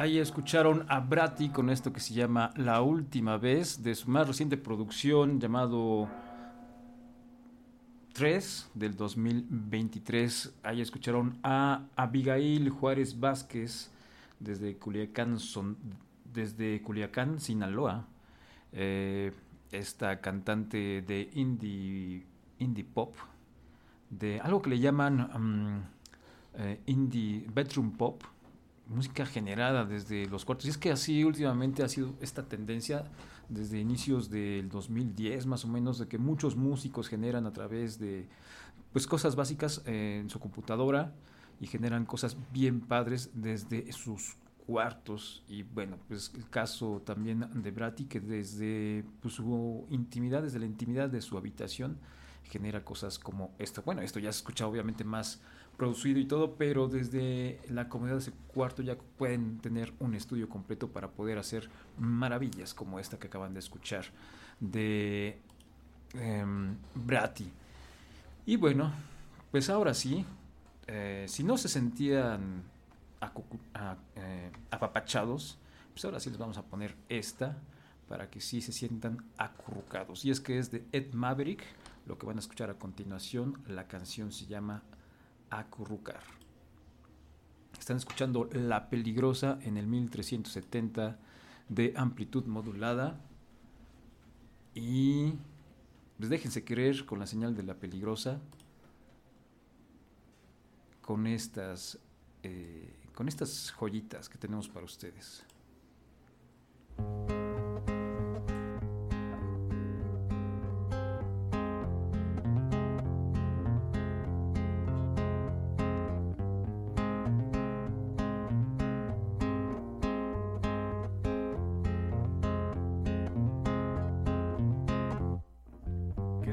Ahí escucharon a Bratty con esto que se llama La Última Vez, de su más reciente producción llamado 3 del 2023. Ahí escucharon a Abigail Juárez Vázquez desde Culiacán, son, desde Culiacán Sinaloa. Eh, esta cantante de indie, indie pop, de algo que le llaman mm, eh, indie bedroom pop música generada desde los cuartos. Y es que así últimamente ha sido esta tendencia desde inicios del 2010 más o menos, de que muchos músicos generan a través de pues cosas básicas en su computadora y generan cosas bien padres desde sus cuartos y bueno pues el caso también de Brati que desde pues, su intimidad desde la intimidad de su habitación genera cosas como esto. Bueno, esto ya se escucha obviamente más producido y todo, pero desde la comodidad de ese cuarto ya pueden tener un estudio completo para poder hacer maravillas como esta que acaban de escuchar de eh, Brati. Y bueno, pues ahora sí, eh, si no se sentían eh, apapachados, pues ahora sí les vamos a poner esta para que sí se sientan acurrucados. Y es que es de Ed Maverick lo que van a escuchar a continuación, la canción se llama Acurrucar. Están escuchando La Peligrosa en el 1370 de amplitud modulada. Y pues déjense querer con la señal de La Peligrosa. Con estas, eh, con estas joyitas que tenemos para ustedes.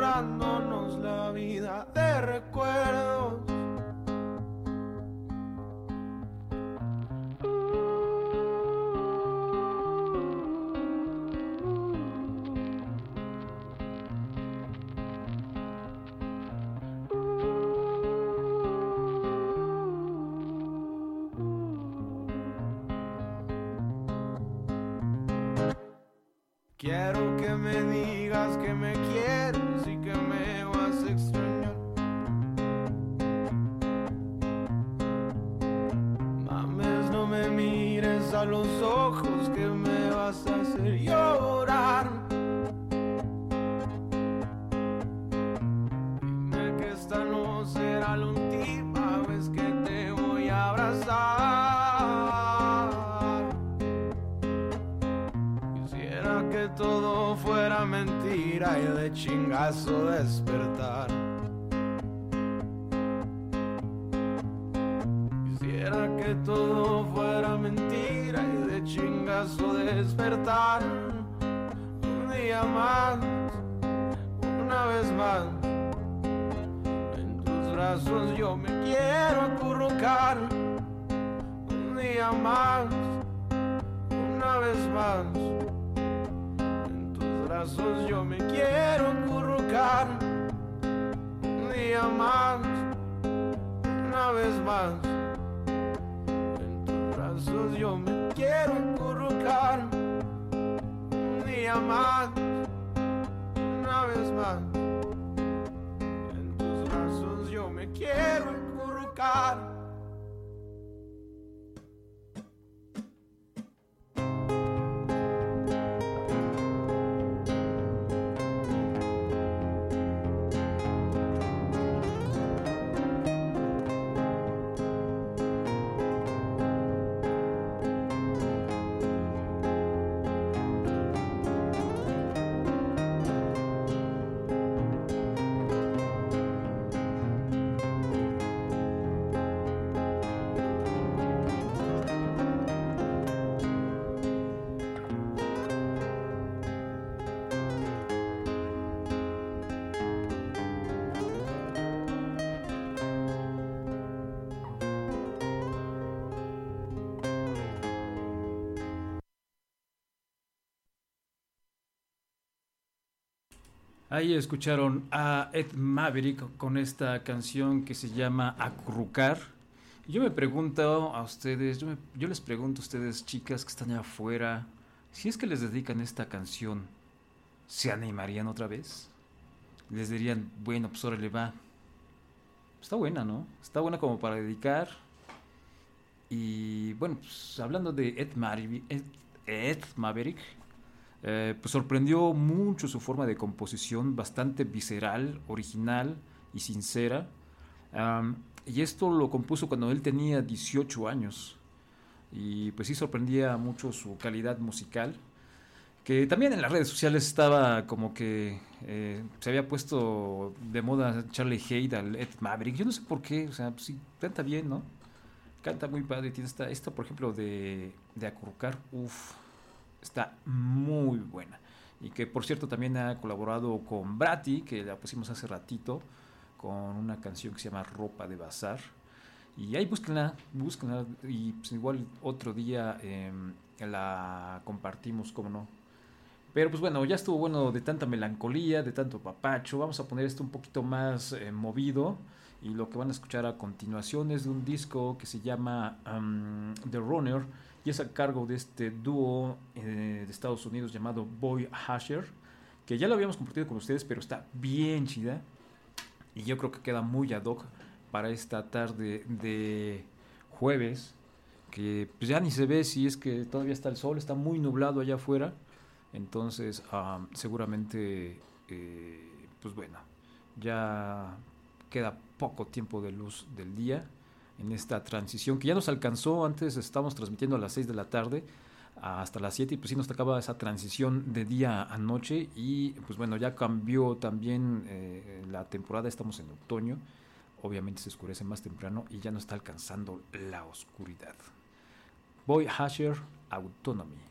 la vida de recuerdos. La última vez que te voy a abrazar. Quisiera que todo fuera mentira y de chingazo despertar. Quisiera que todo fuera mentira y de chingazo despertar. Un día más, una vez más. Brazos yo me quiero acurrucar. Un día más, una vez más. En tus brazos yo me quiero acurrucar. Un día más, una vez más. En tus brazos yo me quiero acurrucar. Un día más, una vez más. Me quiero acurrucar. Ahí escucharon a Ed Maverick con esta canción que se llama Acurrucar. Yo me pregunto a ustedes, yo, les pregunto a ustedes, chicas que están allá afuera, si es que les dedican esta canción, ¿se animarían otra vez? Les dirían, bueno, pues ahora le va. Está buena, ¿no? Está buena como para dedicar. Y bueno, pues hablando de Ed Ed, Ed Maverick eh, pues sorprendió mucho su forma de composición, bastante visceral, original y sincera. Y esto lo compuso cuando él tenía 18 años. Y pues sí sorprendía mucho su calidad musical. Que también en las redes sociales estaba como que eh, se había puesto de moda Charlie Hate al Ed Maverick. Yo no sé por qué, o sea, pues sí, canta bien, ¿no? Canta muy padre. Tiene esta, esta por ejemplo, de, de acurrucar. Uff, está muy buena. Y que por cierto también ha colaborado con Brati, que la pusimos hace ratito, con una canción que se llama Ropa de Bazar. Y ahí búsquenla, búsquenla. Y pues igual otro día eh, la compartimos, como no. Pero pues bueno, ya estuvo bueno de tanta melancolía, de tanto papacho. Vamos a poner esto un poquito más eh, movido. Y lo que van a escuchar a continuación es de un disco que se llama The Runner y es a cargo de este dúo eh, de Estados Unidos llamado Boy Hasher, que ya lo habíamos compartido con ustedes, pero está bien chida. Y yo creo que queda muy ad hoc para esta tarde de jueves, que pues ya ni se ve si es que todavía está el sol, está muy nublado allá afuera, entonces seguramente, eh, pues bueno, ya queda poco tiempo de luz del día en esta transición que ya nos alcanzó. Antes estábamos transmitiendo a las 6 de la tarde hasta las 7 y pues sí nos tocaba esa transición de día a noche y pues bueno, ya cambió también eh, la temporada, estamos en otoño. Obviamente se oscurece más temprano y ya no está alcanzando la oscuridad. Boy Hasher Autonomy.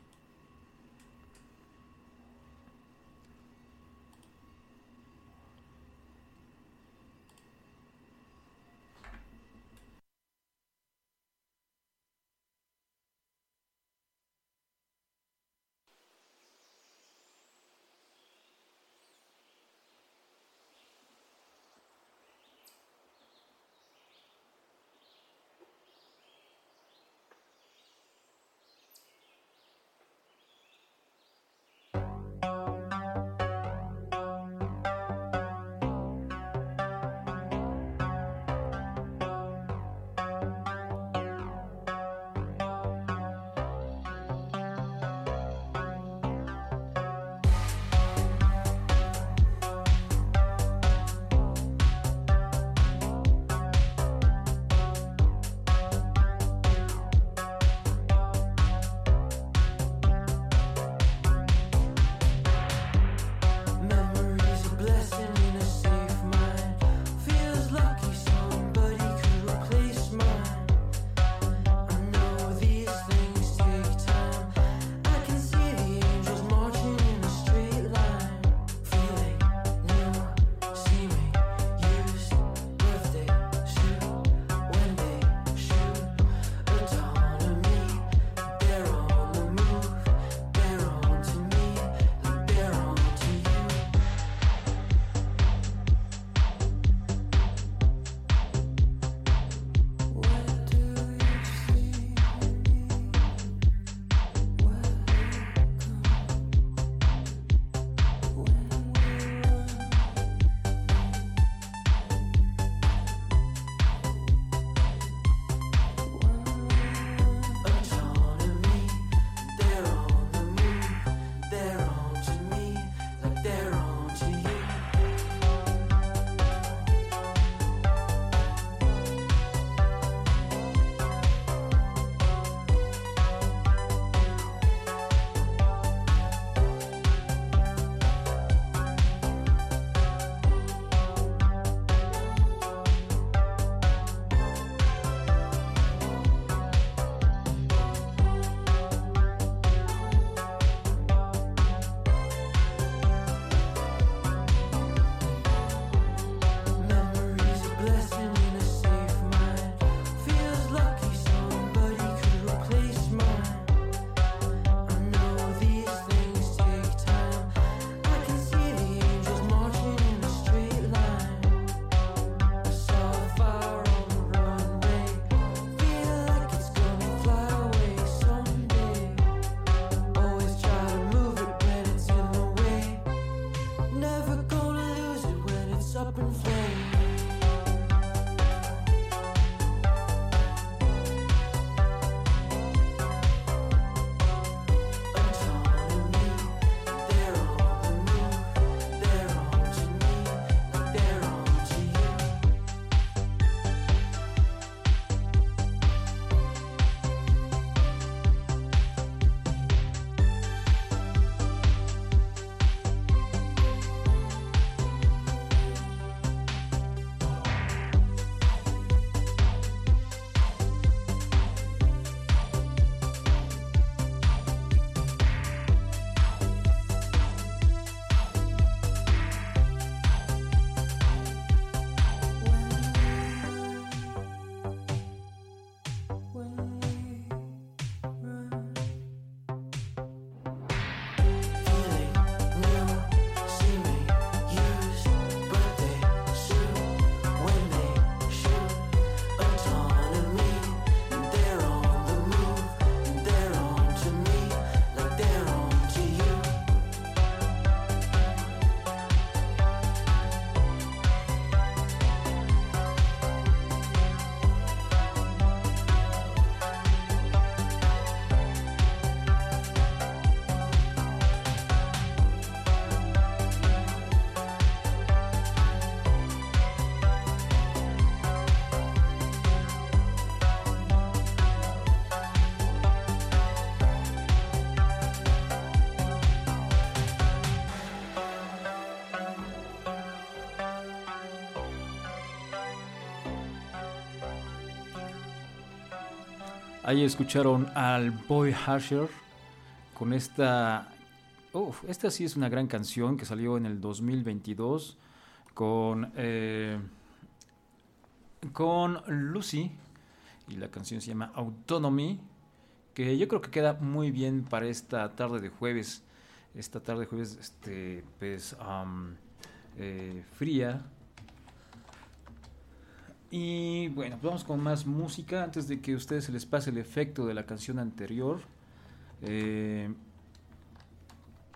Ahí escucharon al Boy Harsher con esta... Uf, esta sí es una gran canción que salió en el 2022 con, eh, con Lucy y la canción se llama Autonomy que yo creo que queda muy bien para esta tarde de jueves. Esta tarde de jueves este pues eh, fría y bueno, pues vamos con más música antes de que a ustedes se les pase el efecto de la canción anterior. Eh,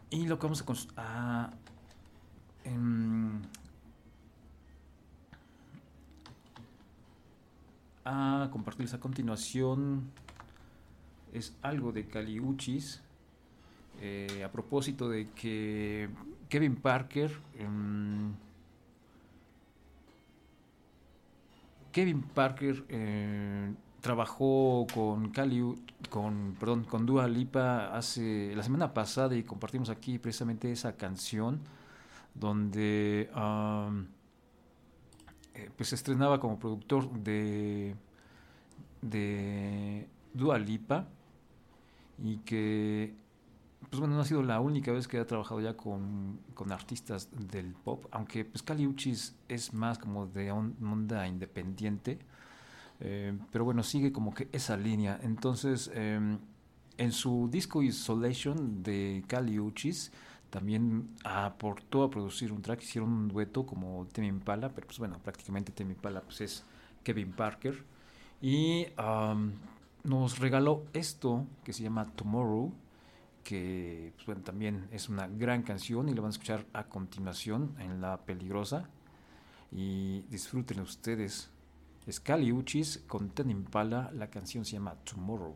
y lo que vamos a, em, a, compartirles a continuación es algo de Caliuchis. Eh, a propósito de que Kevin Parker. Em, Kevin Parker eh, trabajó con Cali, con, perdón, con Dua Lipa hace la semana pasada y compartimos aquí precisamente esa canción donde eh, pues se estrenaba como productor de de Dua Lipa y que pues bueno, no ha sido la única vez que ha trabajado ya con, artistas del pop, aunque pues Kali Uchis es más como de onda independiente, eh, pero bueno, sigue como que esa línea. Entonces, em, en su disco Isolation de Kali Uchis, también aportó a producir un track, hicieron un dueto como Temi Impala, pero pues bueno, prácticamente Temi Impala pues es Kevin Parker, y nos regaló esto que se llama Tomorrow, que pues, también es una gran canción y lo van a escuchar a continuación en La Peligrosa. Y disfruten ustedes. Es Cali Uchis con Ten Impala, la canción se llama Tomorrow.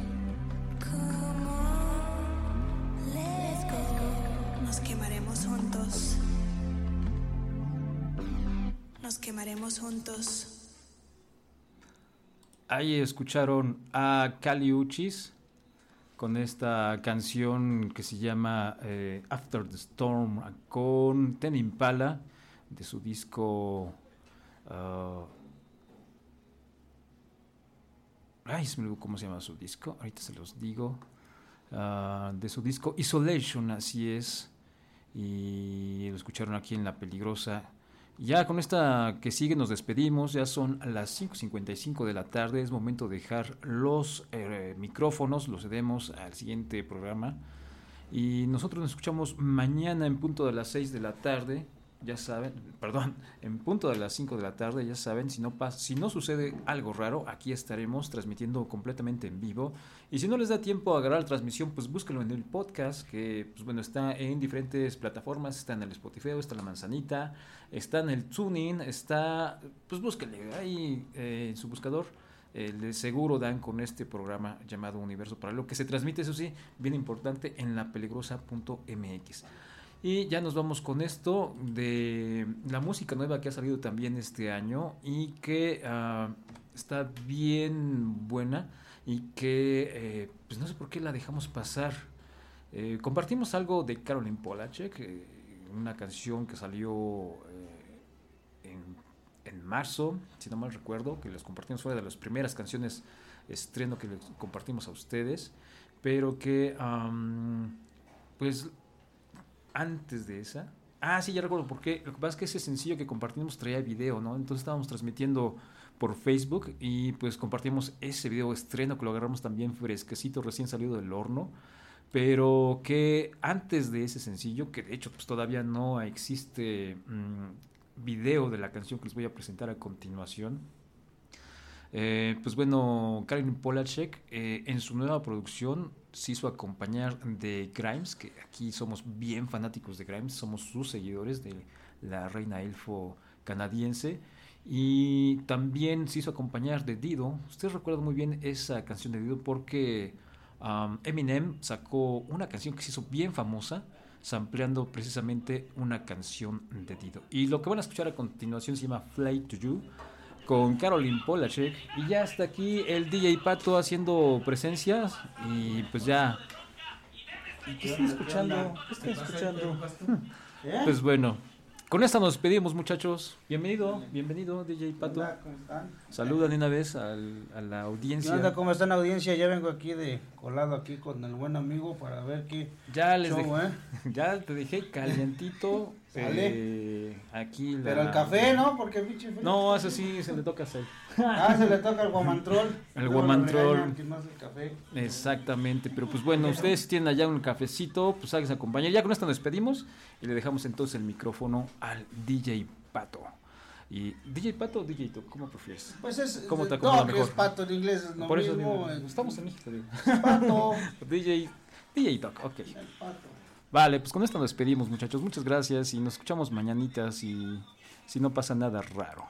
quemaremos juntos. Nos quemaremos juntos. Ahí escucharon a Cali Uchis con esta canción que se llama eh, After the Storm con Ten Impala de su disco. ah, ay, cómo se llama su disco. Ahorita se los digo. Ah, de su disco Isolation, así es. Y lo escucharon aquí en La Peligrosa. Ya con esta que sigue nos despedimos, ya son las 5.55 de la tarde, es momento de dejar los eh, micrófonos, los cedemos al siguiente programa. Y nosotros nos escuchamos mañana en punto de las 6 de la tarde, ya saben, perdón, en punto de las 5 de la tarde, ya saben, si no, pas si no sucede algo raro, aquí estaremos transmitiendo completamente en vivo. Y si no les da tiempo a agarrar la transmisión, pues búsquenlo en el podcast, que pues bueno, está en diferentes plataformas, está en el Spotify, está en la manzanita, está en el tuning, está, pues búsquenle ahí eh, en su buscador. eh, de seguro dan con este programa llamado Universo Paralelo, que se transmite, eso sí, bien importante, en la peligrosa.mx. Y ya nos vamos con esto de la música nueva que ha salido también este año y que ah, está bien buena y que eh, pues no sé por qué la dejamos pasar. Eh, compartimos algo de Caroline Polachek, eh, una canción que salió en, en marzo, si no mal recuerdo, que les compartimos, fue de las primeras canciones estreno que les compartimos a ustedes, pero que pues antes de esa. Ah, sí, ya recuerdo por qué. Lo que pasa es que ese sencillo que compartimos traía video, ¿no? Entonces estábamos transmitiendo por Facebook y pues compartimos ese video estreno que lo agarramos también fresquecito, recién salido del horno. Pero que antes de ese sencillo, que de hecho pues todavía no existe mm, video de la canción que les voy a presentar a continuación. Eh, pues bueno, Karin Polachek eh, en su nueva producción se hizo acompañar de Grimes, que aquí somos bien fanáticos de Grimes, somos sus seguidores de la reina elfo canadiense. Y también se hizo acompañar de Dido. Ustedes recuerdan muy bien esa canción de Dido porque Eminem sacó una canción que se hizo bien famosa, sampleando precisamente una canción de Dido. Y lo que van a escuchar a continuación se llama Fly to You con Caroline Polachek. Y ya está aquí el DJ Pato haciendo presencias. Y pues ya. ¿Y ¿Qué están escuchando? ¿Qué están escuchando? ¿Eh? Pues bueno, con esta nos despedimos, muchachos. Bienvenido, bienvenido, DJ Pato. Hola, ¿cómo están? Saludan de una vez al- a la ¿Qué audiencia. onda? ¿Cómo están audiencia? Ya vengo aquí de colado aquí con el buen amigo para ver qué Ya les show, dejé- ¿eh? ya te dejé calientito. Eh, aquí la- Pero el café, ¿no? Porque frío. No, eso sí se le toca hacer. Ah, se le toca al guamantrol. El guamantrol. el café. Exactamente, pero pues bueno, ustedes tienen allá un cafecito, pues háganse acompañar. Ya con esto nos despedimos y le dejamos entonces el micrófono al DJ Pato. Y DJ Pato o DJ Top, ¿cómo prefieres? Pues es. ¿Cómo te no, mejor? es pato en inglés, es lo Por eso mismo. estamos en México, digo. Pato. DJ, DJ Talk, ok. el pato. Vale, pues con esto nos despedimos, muchachos. Muchas gracias y nos escuchamos mañanitas y si no pasa nada raro.